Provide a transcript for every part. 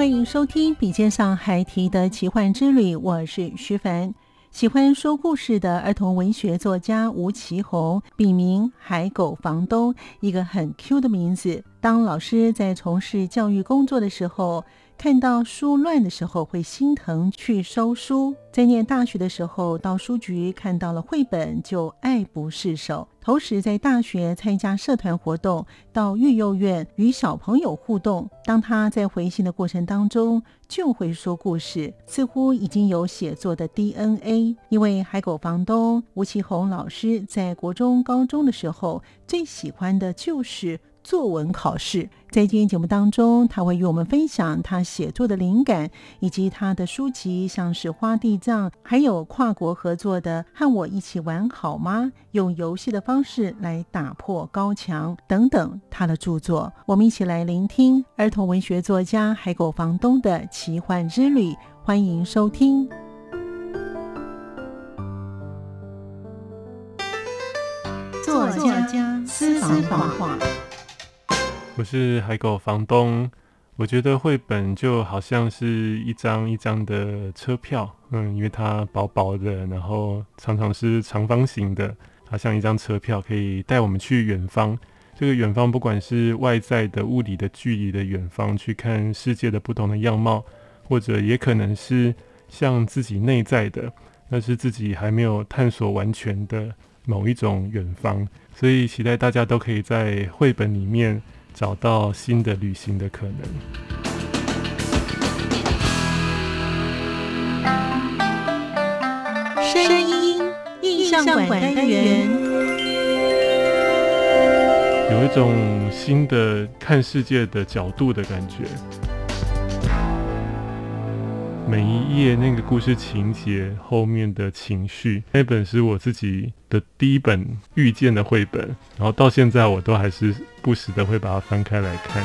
欢迎收听《笔尖上孩提的奇幻之旅》，我是徐凡。喜欢说故事的儿童文学作家吴奇宏，笔名海狗房东，一个很 Q 的名字。当老师在从事教育工作的时候。看到书乱的时候会心疼，去收书。在念大学的时候，到书局看到了绘本就爱不释手。同时在大学参加社团活动，到育幼院与小朋友互动。当他在回信的过程当中，就会说故事，似乎已经有写作的 DNA。因为海狗房东吴奇红老师在国中、高中的时候，最喜欢的就是。作文考试，在今天节目当中，他会与我们分享他写作的灵感，以及他的书籍，像是《花地藏》，还有跨国合作的《和我一起玩好吗》，用游戏的方式来打破高墙等等他的著作。我们一起来聆听儿童文学作家海狗房东的奇幻之旅，欢迎收听。作家私房话。我是海狗房东，我觉得绘本就好像是一张一张的车票，嗯，因为它薄薄的，然后常常是长方形的，它像一张车票，可以带我们去远方。这个远方不管是外在的物理的距离的远方，去看世界的不同的样貌，或者也可能是像自己内在的，那是自己还没有探索完全的某一种远方。所以期待大家都可以在绘本里面。找到新的旅行的可能。声音印象馆单元，有一种新的看世界的角度的感觉。每一页那个故事情节后面的情绪，那本是我自己的第一本遇见的绘本，然后到现在我都还是不时的会把它翻开来看。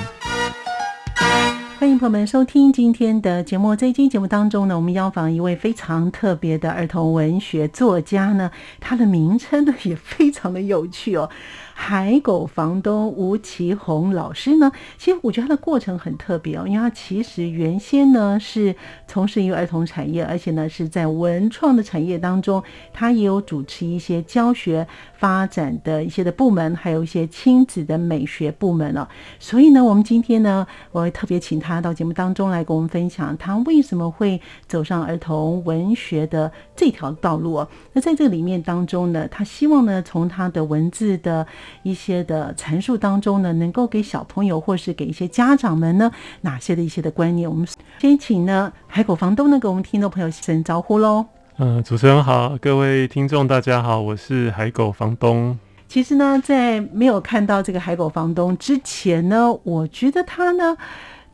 欢迎朋友们收听今天的节目，在今天节目当中呢，我们邀访一位非常特别的儿童文学作家呢，他的名称呢也非常的有趣哦。海狗房东吴奇宏老师呢，其实我觉得他的过程很特别哦，因为他其实原先呢是从事一个儿童产业，而且呢是在文创的产业当中，他也有主持一些教学发展的一些的部门，还有一些亲子的美学部门哦。所以呢，我们今天呢，我会特别请他到节目当中来跟我们分享，他为什么会走上儿童文学的这条道路哦。那在这个里面当中呢，他希望呢从他的文字的一些的阐述当中呢，能够给小朋友或是给一些家长们呢，哪些的一些的观念？我们先请呢海狗房东呢，给我们听众朋友声招呼喽。嗯，主持人好，各位听众大家好，我是海狗房东。其实呢，在没有看到这个海狗房东之前呢，我觉得他呢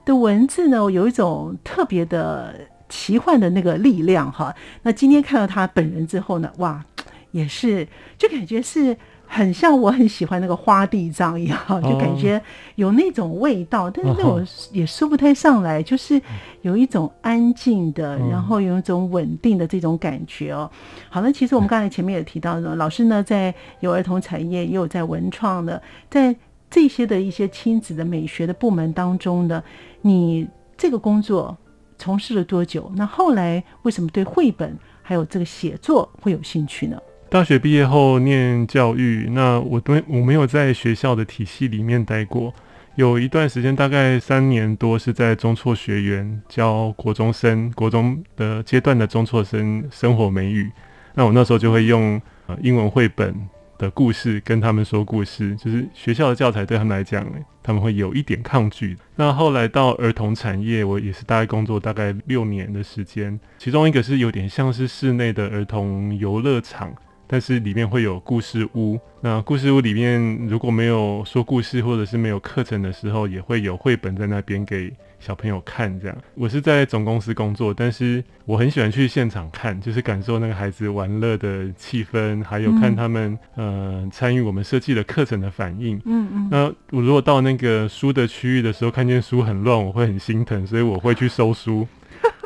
的文字呢有一种特别的奇幻的那个力量哈。那今天看到他本人之后呢，哇，也是就感觉是。很像我很喜欢那个花地藏一样，就感觉有那种味道，但是那种也说不太上来，就是有一种安静的，然后有一种稳定的这种感觉哦。好了，其实我们刚才前面也提到了，老师呢在有儿童产业，也有在文创的，在这些的一些亲子的美学的部门当中呢，你这个工作从事了多久？那后来为什么对绘本还有这个写作会有兴趣呢？大学毕业后念教育，那我都我没有在学校的体系里面待过，有一段时间，大概三年多，是在中辍学园教国中生，国中的阶段的中辍生生活美语。那我那时候就会用呃英文绘本的故事跟他们说故事，就是学校的教材对他们来讲，他们会有一点抗拒。那后来到儿童产业，我也是大概工作大概六年的时间，其中一个是有点像是室内的儿童游乐场。但是里面会有故事屋，那故事屋里面如果没有说故事或者是没有课程的时候，也会有绘本在那边给小朋友看。这样，我是在总公司工作，但是我很喜欢去现场看，就是感受那个孩子玩乐的气氛，还有看他们呃参与我们设计的课程的反应。嗯嗯。那我如果到那个书的区域的时候，看见书很乱，我会很心疼，所以我会去收书。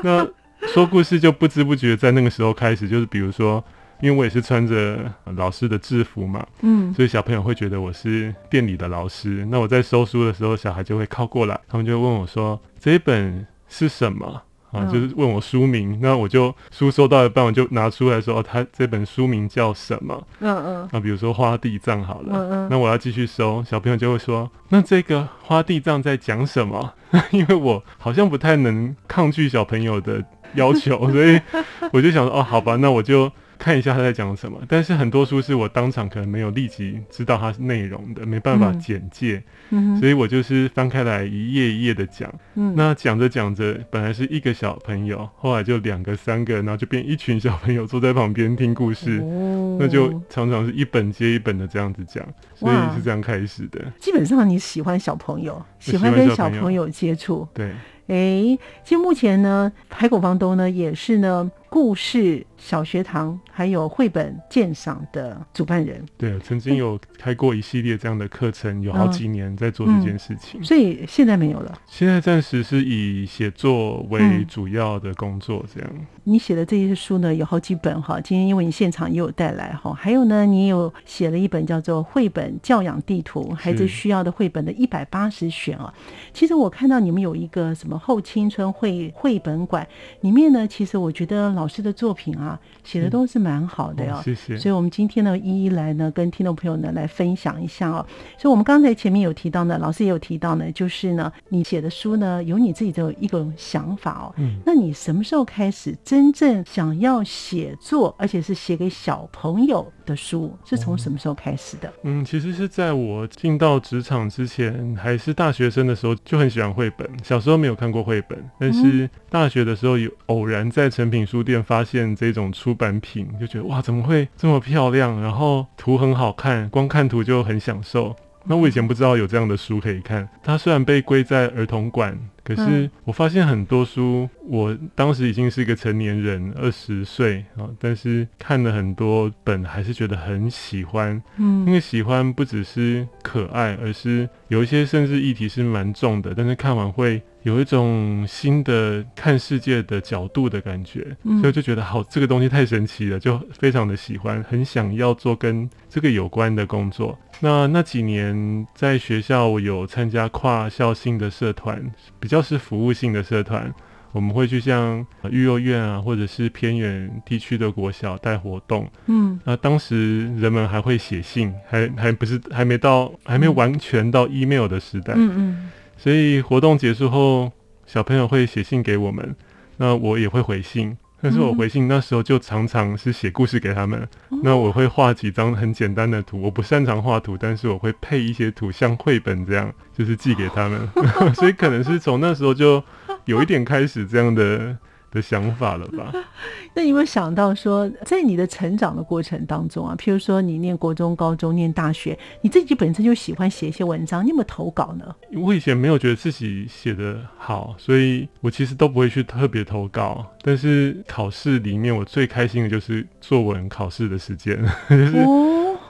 那说故事就不知不觉在那个时候开始，就是比如说。因为我也是穿着老师的制服嘛，嗯，所以小朋友会觉得我是店里的老师。那我在收书的时候，小孩就会靠过来，他们就问我说：“这一本是什么？”啊，就是问我书名。那我就书收到一半，我就拿出来说：“哦，他这本书名叫什么？”嗯嗯。啊，比如说《花地藏》好了，嗯嗯。那我要继续收，小朋友就会说：“那这个《花地藏》在讲什么？” 因为我好像不太能抗拒小朋友的要求，所以我就想说：“哦，好吧，那我就。” 看一下他在讲什么，但是很多书是我当场可能没有立即知道它是内容的，没办法简介，所以我就是翻开来一页一页的讲。那讲着讲着，本来是一个小朋友，后来就两个、三个，然后就变一群小朋友坐在旁边听故事，那就常常是一本接一本的这样子讲，所以是这样开始的。基本上你喜欢小朋友，喜欢跟小朋友接触，对。哎，其实目前呢，海口房东呢也是呢故事小学堂还有绘本鉴赏的主办人。对，曾经有开过一系列这样的课程，有好几年在做这件事情。所以现在没有了。现在暂时是以写作为主要的工作，这样。你写的这些书呢，有好几本哈。今天因为你现场也有带来哈，还有呢，你有写了一本叫做《绘本教养地图：孩子需要的绘本的一百八十选》啊。其实我看到你们有一个什么后青春绘绘本馆，里面呢，其实我觉得老师的作品啊，写的都是蛮好的哦。谢谢。所以我们今天呢，一一来呢，跟听众朋友呢来分享一下哦。所以我们刚才前面有提到呢，老师也有提到呢，就是呢，你写的书呢，有你自己的一个想法哦。嗯。那你什么时候开始？真正想要写作，而且是写给小朋友的书，是从什么时候开始的？嗯，其实是在我进到职场之前，还是大学生的时候，就很喜欢绘本。小时候没有看过绘本，但是大学的时候有偶然在成品书店发现这种出版品，就觉得哇，怎么会这么漂亮？然后图很好看，光看图就很享受。那我以前不知道有这样的书可以看。它虽然被归在儿童馆，可是我发现很多书，我当时已经是一个成年人，二十岁啊，但是看了很多本，还是觉得很喜欢。嗯，因为喜欢不只是可爱，而是有一些甚至议题是蛮重的，但是看完会。有一种新的看世界的角度的感觉，所以就觉得好，这个东西太神奇了，就非常的喜欢，很想要做跟这个有关的工作。那那几年在学校我有参加跨校性的社团，比较是服务性的社团，我们会去像育幼院啊，或者是偏远地区的国小带活动。嗯，那当时人们还会写信，还还不是还没到，还没完全到 email 的时代。嗯嗯。所以活动结束后，小朋友会写信给我们，那我也会回信。但是我回信那时候就常常是写故事给他们。那我会画几张很简单的图，我不擅长画图，但是我会配一些图，像绘本这样，就是寄给他们。所以可能是从那时候就有一点开始这样的。的想法了吧？那有没有想到说，在你的成长的过程当中啊，譬如说你念国中、高中、念大学，你自己本身就喜欢写一些文章，你有没有投稿呢？我以前没有觉得自己写的好，所以我其实都不会去特别投稿。但是考试里面，我最开心的就是作文考试的时间，就是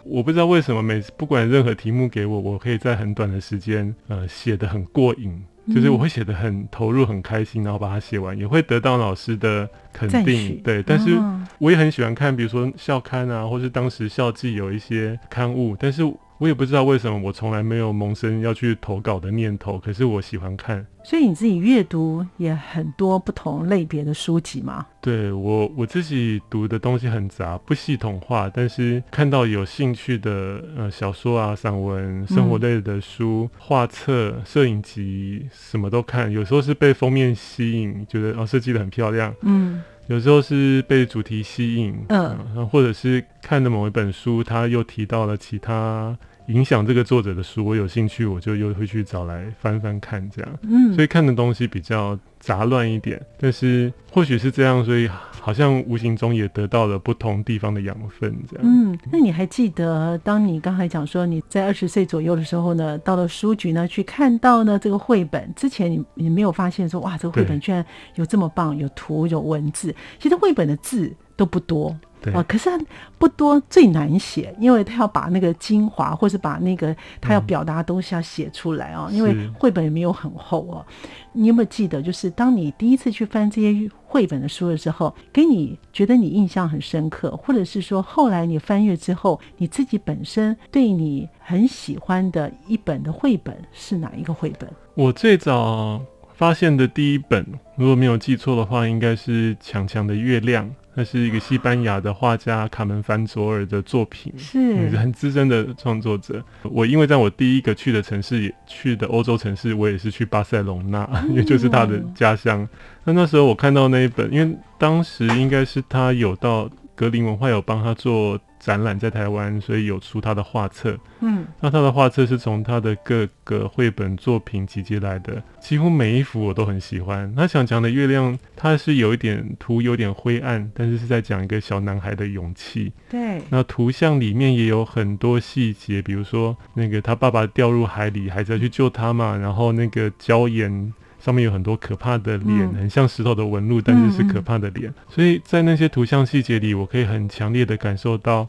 我不知道为什么每次不管任何题目给我，我可以在很短的时间呃写的很过瘾。就是我会写的很投入、很开心，然后把它写完，也会得到老师的肯定。对，但是我也很喜欢看，比如说校刊啊，或是当时校际有一些刊物，但是我也不知道为什么，我从来没有萌生要去投稿的念头，可是我喜欢看。所以你自己阅读也很多不同类别的书籍吗？对我我自己读的东西很杂，不系统化，但是看到有兴趣的呃小说啊、散文、生活类的书、画册、摄影集，什么都看。有时候是被封面吸引，觉得哦设计的很漂亮，嗯。有时候是被主题吸引，嗯，或者是看的某一本书，他又提到了其他影响这个作者的书，我有兴趣，我就又会去找来翻翻看，这样，嗯，所以看的东西比较杂乱一点，但是或许是这样，所以。好像无形中也得到了不同地方的养分，这样。嗯，那你还记得，当你刚才讲说你在二十岁左右的时候呢，到了书局呢去看到呢这个绘本，之前你你没有发现说哇，这个绘本居然有这么棒，有图有文字。其实绘本的字都不多。啊，可是不多，最难写，因为他要把那个精华，或是把那个他要表达的东西要写出来啊。因为绘本也没有很厚哦。你有没有记得，就是当你第一次去翻这些绘本的书的时候，给你觉得你印象很深刻，或者是说后来你翻阅之后，你自己本身对你很喜欢的一本的绘本是哪一个绘本？我最早发现的第一本，如果没有记错的话，应该是《强强的月亮》。那是一个西班牙的画家卡门凡佐尔的作品，是很资深的创作者。我因为在我第一个去的城市，也去的欧洲城市，我也是去巴塞隆纳，也就是他的家乡。那那时候我看到那一本，因为当时应该是他有到格林文化有帮他做。展览在台湾，所以有出他的画册。嗯，那他的画册是从他的各个绘本作品集结来的，几乎每一幅我都很喜欢。他想讲的月亮，它是有一点图，有点灰暗，但是是在讲一个小男孩的勇气。对，那图像里面也有很多细节，比如说那个他爸爸掉入海里，孩子要去救他嘛，然后那个礁岩。上面有很多可怕的脸，很像石头的纹路，但是是可怕的脸。所以在那些图像细节里，我可以很强烈的感受到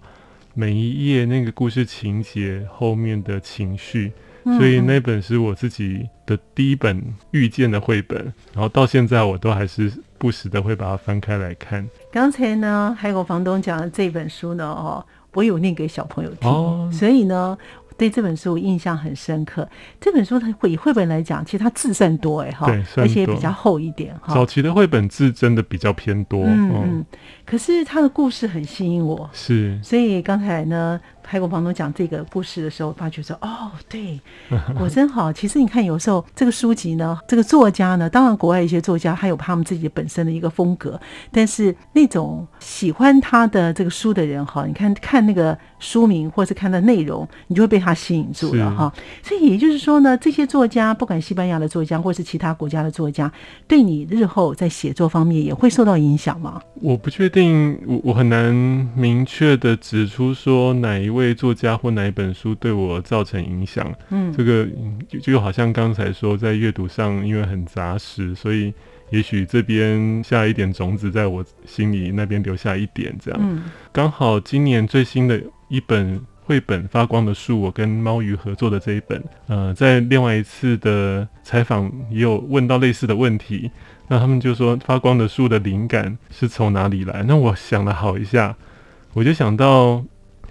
每一页那个故事情节后面的情绪。所以那本是我自己的第一本遇见的绘本，然后到现在我都还是不时的会把它翻开来看。刚才呢，海狗房东讲的这本书呢，哦，我有念给小朋友听，所以呢。对这本书印象很深刻。这本书它以绘本来讲，其实它字甚多哎哈，而且比较厚一点哈。早期的绘本字真的比较偏多，嗯嗯。可是它的故事很吸引我，是。所以刚才呢。泰国房东讲这个故事的时候，发觉说：“哦，对，果真好。其实你看，有时候这个书籍呢，这个作家呢，当然国外一些作家还有他们自己本身的一个风格，但是那种喜欢他的这个书的人哈，你看看那个书名或是看的内容，你就会被他吸引住了哈。所以也就是说呢，这些作家，不管西班牙的作家或是其他国家的作家，对你日后在写作方面也会受到影响吗？我不确定，我我很难明确的指出说哪一。位作家或哪一本书对我造成影响？嗯，这个就就好像刚才说，在阅读上因为很杂实，所以也许这边下一点种子，在我心里那边留下一点这样。嗯，刚好今年最新的一本绘本《发光的树》，我跟猫鱼合作的这一本，呃，在另外一次的采访也有问到类似的问题，那他们就说《发光的树》的灵感是从哪里来？那我想了好一下，我就想到。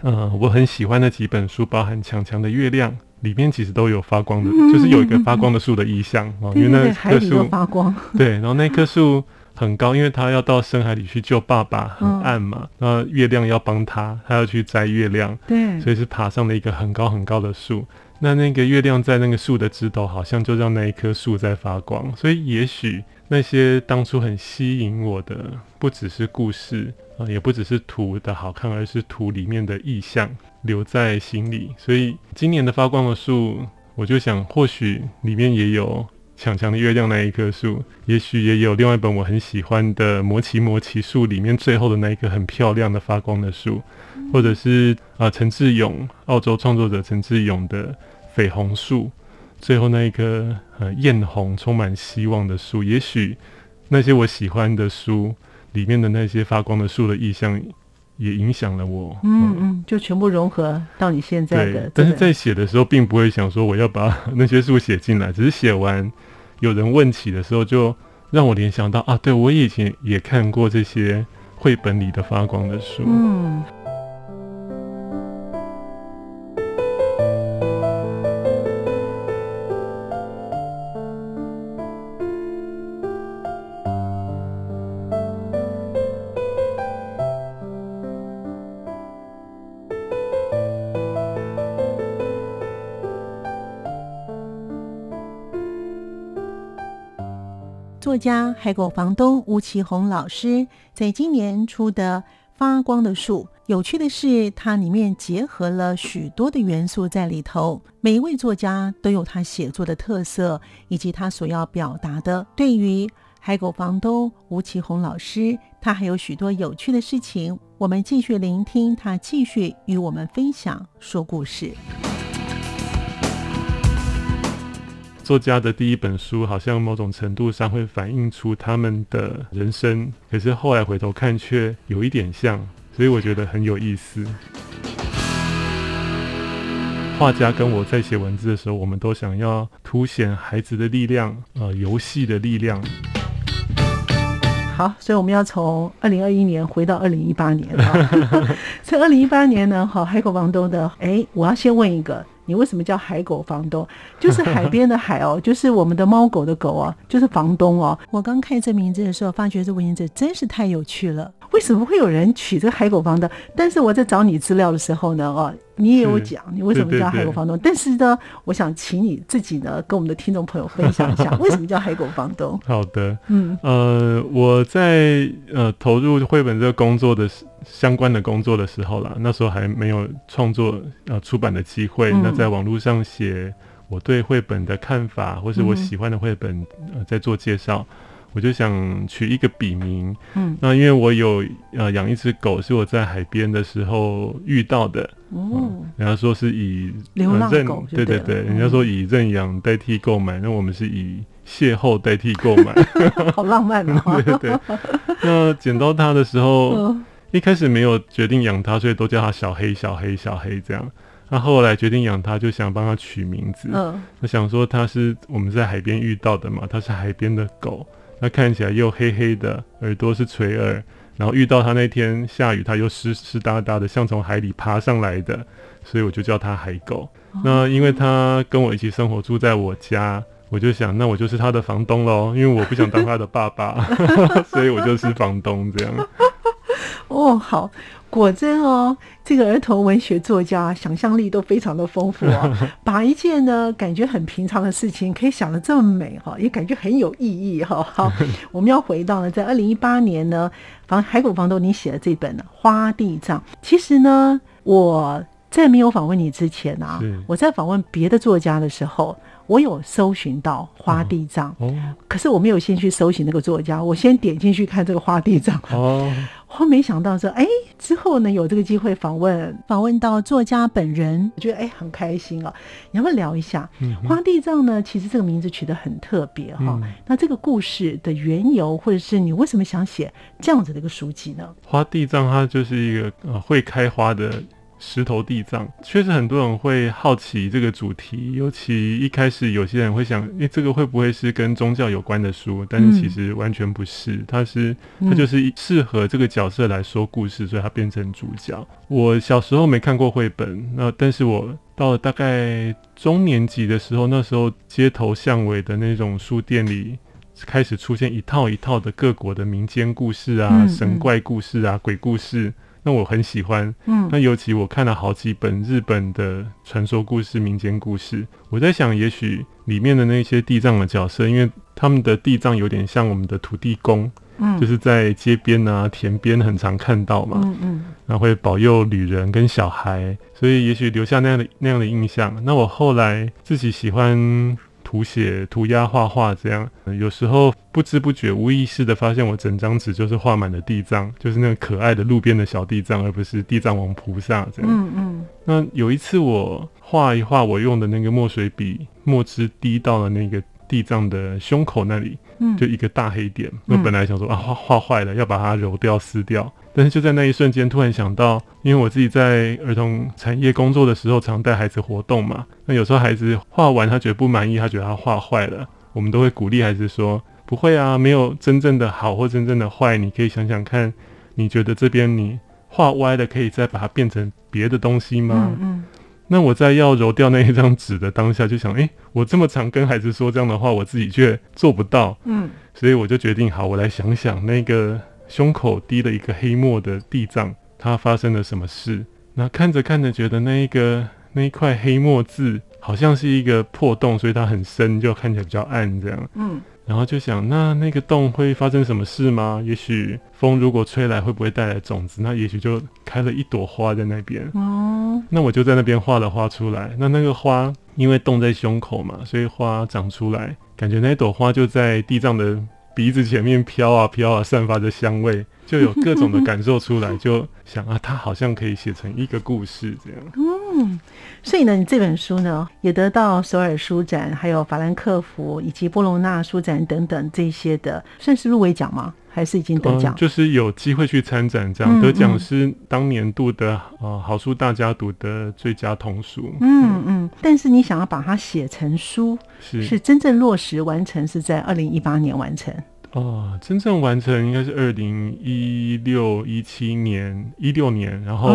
嗯，我很喜欢的几本书，包含《强强的月亮》，里面其实都有发光的，就是有一个发光的树的意象哦。因为那棵树发光。对，然后那棵树很高，因为他要到深海里去救爸爸，很暗嘛。那月亮要帮他，他要去摘月亮。对，所以是爬上了一个很高很高的树。那那个月亮在那个树的枝头，好像就让那一棵树在发光。所以也许那些当初很吸引我的，不只是故事。啊，也不只是图的好看，而是图里面的意象留在心里。所以今年的发光的树，我就想，或许里面也有强强的月亮那一棵树，也许也有另外一本我很喜欢的《魔奇魔奇树》里面最后的那一棵很漂亮的发光的树，或者是啊陈志勇澳洲创作者陈志勇的绯红树，最后那一棵呃艳红充满希望的树。也许那些我喜欢的书。里面的那些发光的树的意象，也影响了我。嗯嗯，就全部融合到你现在的。但是在写的时候，并不会想说我要把 那些树写进来，只是写完有人问起的时候，就让我联想到啊，对我以前也看过这些绘本里的发光的树。嗯。作家海狗房东吴奇红老师在今年出的《发光的树》。有趣的是，它里面结合了许多的元素在里头。每一位作家都有他写作的特色，以及他所要表达的。对于海狗房东吴奇红老师，他还有许多有趣的事情。我们继续聆听他继续与我们分享说故事。作家的第一本书，好像某种程度上会反映出他们的人生，可是后来回头看，却有一点像。所以我觉得很有意思。画家跟我在写文字的时候，我们都想要凸显孩子的力量，呃，游戏的力量。好，所以我们要从二零二一年回到二零一八年了。在二零一八年呢，好，海口房东的，哎，我要先问一个。你为什么叫海狗房东？就是海边的海哦，就是我们的猫狗的狗哦，就是房东哦。我刚看这名字的时候，发觉这名字真是太有趣了。为什么会有人取这个海狗房东？但是我在找你资料的时候呢，哦，你也有讲你为什么叫海狗房东。但是呢，我想请你自己呢，跟我们的听众朋友分享一下，为什么叫海狗房东？好的，嗯，呃，我在呃投入绘本这个工作的时。相关的工作的时候啦，那时候还没有创作呃出版的机会。那在网络上写我对绘本的看法，或是我喜欢的绘本，呃，在做介绍，我就想取一个笔名。嗯，那因为我有呃养一只狗，是我在海边的时候遇到的。哦，人家说是以流浪狗，对对对，人家说以认养代替购买，那我们是以邂逅代替购买，好浪漫 啊！对对，那捡到它的时候。一开始没有决定养它，所以都叫它小黑、小黑、小黑这样。那后来决定养它，就想帮它取名字。嗯，那想说它是我们在海边遇到的嘛，它是海边的狗。那看起来又黑黑的，耳朵是垂耳。然后遇到它那天下雨，它又湿湿哒哒的，像从海里爬上来的，所以我就叫它海狗。那因为它跟我一起生活，住在我家，我就想，那我就是它的房东喽。因为我不想当它的爸爸，所以我就是房东这样。哦，好，果真哦，这个儿童文学作家想象力都非常的丰富哦，把一件呢感觉很平常的事情，可以想的这么美哈，也感觉很有意义哈。好，我们要回到呢，在二零一八年呢，房海谷房东你写的这本《花地藏》，其实呢，我在没有访问你之前啊，我在访问别的作家的时候。我有搜寻到花地藏，哦，可是我没有先去搜寻那个作家，我先点进去看这个花地藏，哦，我没想到说，哎，之后呢有这个机会访问访问到作家本人，我觉得哎很开心啊，你要不要聊一下嗯花地藏呢？其实这个名字取得很特别哈，那这个故事的缘由，或者是你为什么想写这样子的一个书籍呢？花地藏它就是一个呃会开花的。石头地藏确实很多人会好奇这个主题，尤其一开始有些人会想，诶，这个会不会是跟宗教有关的书？但是其实完全不是，它是它就是适合这个角色来说故事，所以它变成主角。我小时候没看过绘本，那但是我到了大概中年级的时候，那时候街头巷尾的那种书店里开始出现一套一套的各国的民间故事啊、神怪故事啊、鬼故事。那我很喜欢，嗯，那尤其我看了好几本日本的传说故事、民间故事，我在想，也许里面的那些地藏的角色，因为他们的地藏有点像我们的土地公，嗯，就是在街边啊、田边很常看到嘛，嗯嗯，然后会保佑旅人跟小孩，所以也许留下那样的那样的印象。那我后来自己喜欢。涂写、涂鸦、画画，这样有时候不知不觉、无意识的发现，我整张纸就是画满了地藏，就是那个可爱的路边的小地藏，而不是地藏王菩萨这样。嗯嗯。那有一次我画一画，我用的那个墨水笔墨汁滴到了那个地藏的胸口那里，嗯，就一个大黑点。我本来想说啊，画画坏了，要把它揉掉、撕掉。但是就在那一瞬间，突然想到，因为我自己在儿童产业工作的时候，常带孩子活动嘛。那有时候孩子画完，他觉得不满意，他觉得他画坏了，我们都会鼓励孩子说：“不会啊，没有真正的好或真正的坏，你可以想想看，你觉得这边你画歪了，可以再把它变成别的东西吗？”嗯嗯。那我在要揉掉那一张纸的当下，就想：哎，我这么常跟孩子说这样的话，我自己却做不到。嗯。所以我就决定，好，我来想想那个。胸口滴了一个黑墨的地藏，它发生了什么事？那看着看着，觉得那一个那一块黑墨字好像是一个破洞，所以它很深，就看起来比较暗。这样，嗯，然后就想，那那个洞会发生什么事吗？也许风如果吹来，会不会带来种子？那也许就开了一朵花在那边。哦，那我就在那边画了花出来。那那个花因为冻在胸口嘛，所以花长出来，感觉那朵花就在地藏的鼻子前面飘啊飘啊，散发着香味。就有各种的感受出来，就想啊，它好像可以写成一个故事这样。嗯，所以呢，你这本书呢也得到首尔书展、还有法兰克福以及波隆纳书展等等这些的，算是入围奖吗？还是已经得奖？就是有机会去参展，这样得奖是当年度的呃好书大家读的最佳童书。嗯嗯，但是你想要把它写成书，是是真正落实完成是在二零一八年完成。哦，真正完成应该是二零一六一七年一六年，然后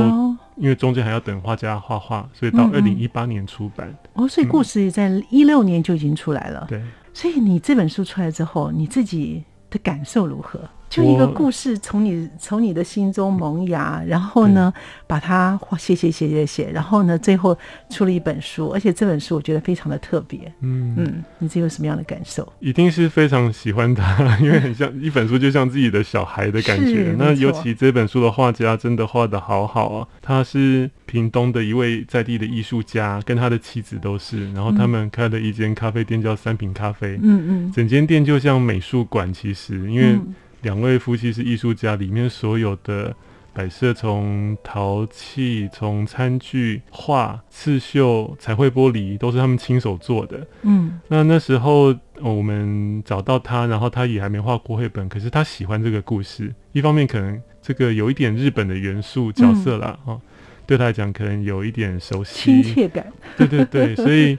因为中间还要等画家画画，所以到二零一八年出版。哦，所以故事也在一六年就已经出来了。对，所以你这本书出来之后，你自己的感受如何？就一个故事从你从你的心中萌芽，然后呢，把它写写写写写，然后呢，最后出了一本书，而且这本书我觉得非常的特别。嗯嗯，你这有什么样的感受？一定是非常喜欢它，因为很像一本书，就像自己的小孩的感觉。那尤其这本书的画家真的画的好好啊！他是屏东的一位在地的艺术家，跟他的妻子都是，然后他们开了一间咖啡店叫三品咖啡。嗯嗯，整间店就像美术馆，其实因为。两位夫妻是艺术家，里面所有的摆设，从陶器、从餐具、画、刺绣、彩绘玻璃，都是他们亲手做的。嗯，那那时候我们找到他，然后他也还没画过绘本，可是他喜欢这个故事。一方面可能这个有一点日本的元素角色啦，哦，对他来讲可能有一点熟悉亲切感。对对对，所以。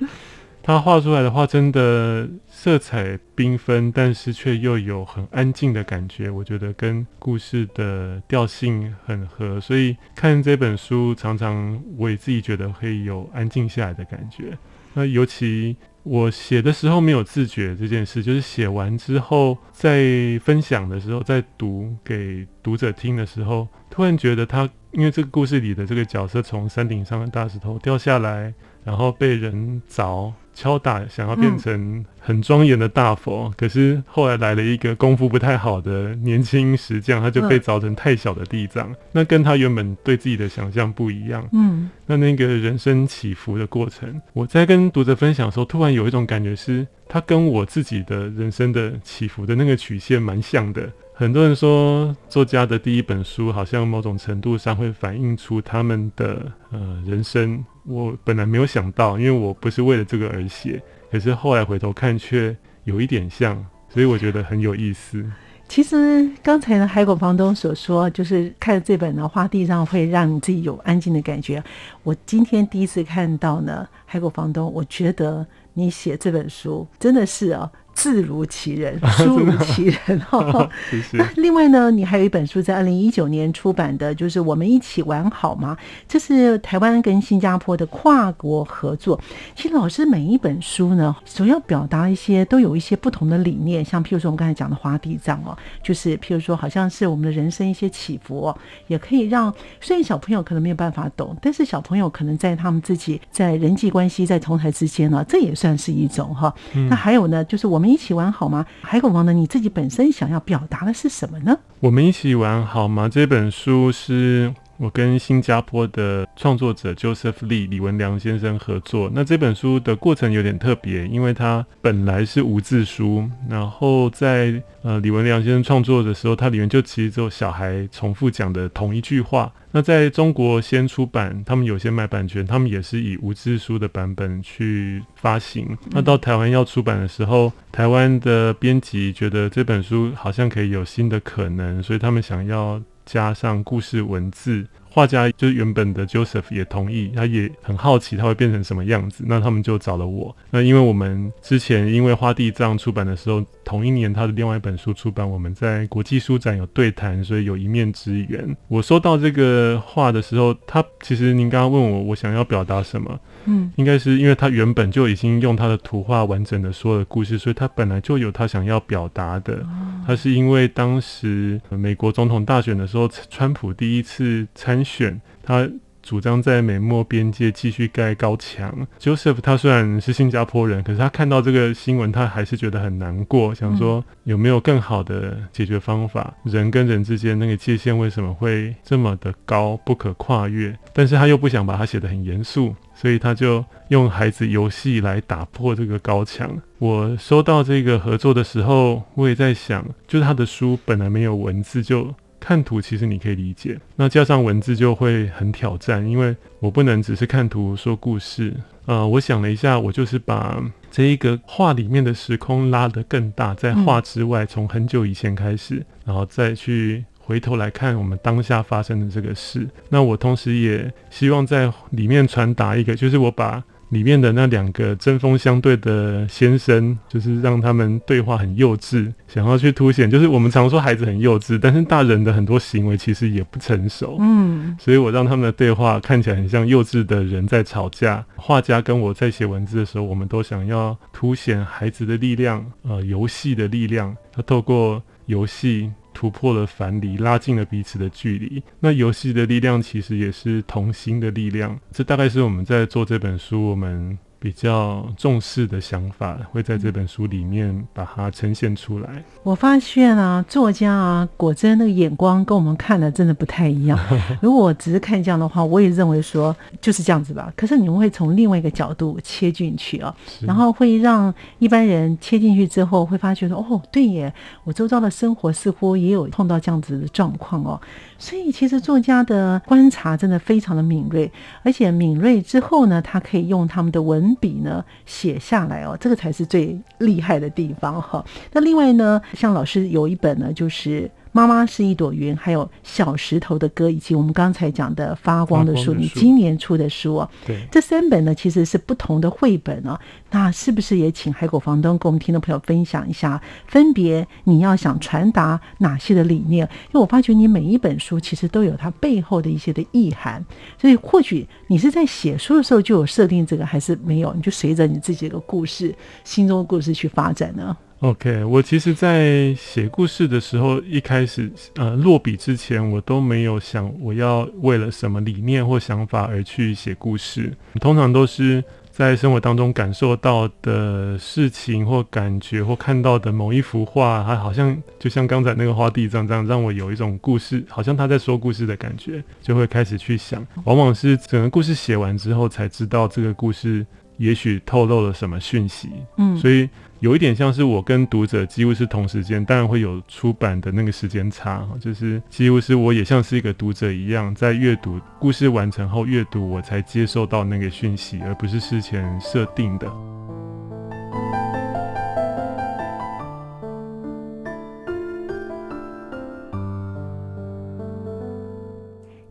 他画出来的画真的色彩缤纷，但是却又有很安静的感觉。我觉得跟故事的调性很合，所以看这本书常常我也自己觉得会有安静下来的感觉。那尤其我写的时候没有自觉这件事，就是写完之后在分享的时候，在读给读者听的时候，突然觉得他因为这个故事里的这个角色从山顶上的大石头掉下来，然后被人凿。敲打想要变成很庄严的大佛，可是后来来了一个功夫不太好的年轻石匠，他就被凿成太小的地藏。那跟他原本对自己的想象不一样。嗯，那那个人生起伏的过程，我在跟读者分享的时候，突然有一种感觉，是他跟我自己的人生的起伏的那个曲线蛮像的。很多人说，作家的第一本书好像某种程度上会反映出他们的呃人生。我本来没有想到，因为我不是为了这个而写，可是后来回头看却有一点像，所以我觉得很有意思。其实刚才呢，海狗房东所说，就是看这本呢，花地上会让你自己有安静的感觉。我今天第一次看到呢，海狗房东，我觉得你写这本书真的是啊。字如其人，书如其人 哈。那另外呢，你还有一本书在二零一九年出版的，就是《我们一起玩好吗》？这是台湾跟新加坡的跨国合作。其实老师每一本书呢，所要表达一些都有一些不同的理念。像譬如说我们刚才讲的花地藏哦，就是譬如说好像是我们的人生一些起伏哦，也可以让虽然小朋友可能没有办法懂，但是小朋友可能在他们自己在人际关系在同台之间呢，这也算是一种哈。那还有呢，就是我。我们一起玩好吗？海狗王呢？你自己本身想要表达的是什么呢？我们一起玩好吗？这本书是我跟新加坡的创作者 Joseph Lee 李文良先生合作。那这本书的过程有点特别，因为它本来是无字书，然后在呃李文良先生创作的时候，它里面就其实只有小孩重复讲的同一句话。那在中国先出版，他们有些买版权，他们也是以无字书的版本去发行。那到台湾要出版的时候，台湾的编辑觉得这本书好像可以有新的可能，所以他们想要加上故事文字。画家就是原本的 Joseph 也同意，他也很好奇他会变成什么样子。那他们就找了我。那因为我们之前因为花地藏出版的时候，同一年他的另外一本书出版，我们在国际书展有对谈，所以有一面之缘。我收到这个画的时候，他其实您刚刚问我我想要表达什么。嗯，应该是因为他原本就已经用他的图画完整的说了故事，所以他本来就有他想要表达的。他是因为当时美国总统大选的时候，川普第一次参选，他主张在美墨边界继续盖高墙。Joseph 他虽然是新加坡人，可是他看到这个新闻，他还是觉得很难过，想说有没有更好的解决方法？人跟人之间那个界限为什么会这么的高，不可跨越？但是他又不想把它写得很严肃。所以他就用孩子游戏来打破这个高墙。我收到这个合作的时候，我也在想，就是他的书本来没有文字，就看图，其实你可以理解。那加上文字就会很挑战，因为我不能只是看图说故事。呃，我想了一下，我就是把这一个画里面的时空拉得更大，在画之外，从很久以前开始，然后再去。回头来看我们当下发生的这个事，那我同时也希望在里面传达一个，就是我把里面的那两个针锋相对的先生，就是让他们对话很幼稚，想要去凸显，就是我们常说孩子很幼稚，但是大人的很多行为其实也不成熟。嗯，所以我让他们的对话看起来很像幼稚的人在吵架。画家跟我在写文字的时候，我们都想要凸显孩子的力量，呃，游戏的力量，他透过游戏。突破了樊篱，拉近了彼此的距离。那游戏的力量其实也是童心的力量。这大概是我们在做这本书，我们。比较重视的想法，会在这本书里面把它呈现出来。我发现啊，作家啊，果真那个眼光跟我们看的真的不太一样。如果我只是看这样的话，我也认为说就是这样子吧。可是你们会从另外一个角度切进去啊，然后会让一般人切进去之后，会发觉说，哦，对耶，我周遭的生活似乎也有碰到这样子的状况哦。所以其实作家的观察真的非常的敏锐，而且敏锐之后呢，他可以用他们的文笔呢写下来哦，这个才是最厉害的地方哈。那另外呢，像老师有一本呢，就是。妈妈是一朵云，还有小石头的歌，以及我们刚才讲的发光的书，你今年出的书啊，对，这三本呢其实是不同的绘本啊。那是不是也请海狗房东跟我们听众朋友分享一下，分别你要想传达哪些的理念？因为我发觉你每一本书其实都有它背后的一些的意涵，所以或许你是在写书的时候就有设定这个，还是没有？你就随着你自己的故事、心中的故事去发展呢？OK，我其实，在写故事的时候，一开始呃落笔之前，我都没有想我要为了什么理念或想法而去写故事。通常都是在生活当中感受到的事情或感觉，或看到的某一幅画，它好像就像刚才那个花地这样，这样让我有一种故事，好像他在说故事的感觉，就会开始去想。往往是整个故事写完之后，才知道这个故事也许透露了什么讯息。嗯，所以。有一点像是我跟读者几乎是同时间，当然会有出版的那个时间差，就是几乎是我也像是一个读者一样，在阅读故事完成后阅读，我才接受到那个讯息，而不是事前设定的。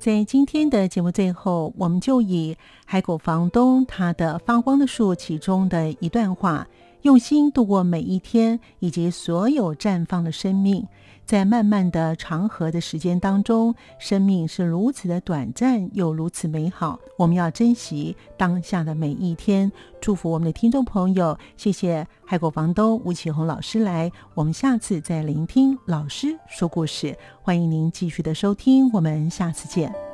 在今天的节目最后，我们就以海狗房东他的发光的树其中的一段话。用心度过每一天，以及所有绽放的生命，在漫漫的长河的时间当中，生命是如此的短暂又如此美好。我们要珍惜当下的每一天，祝福我们的听众朋友。谢谢海国房东吴启红老师来，我们下次再聆听老师说故事。欢迎您继续的收听，我们下次见。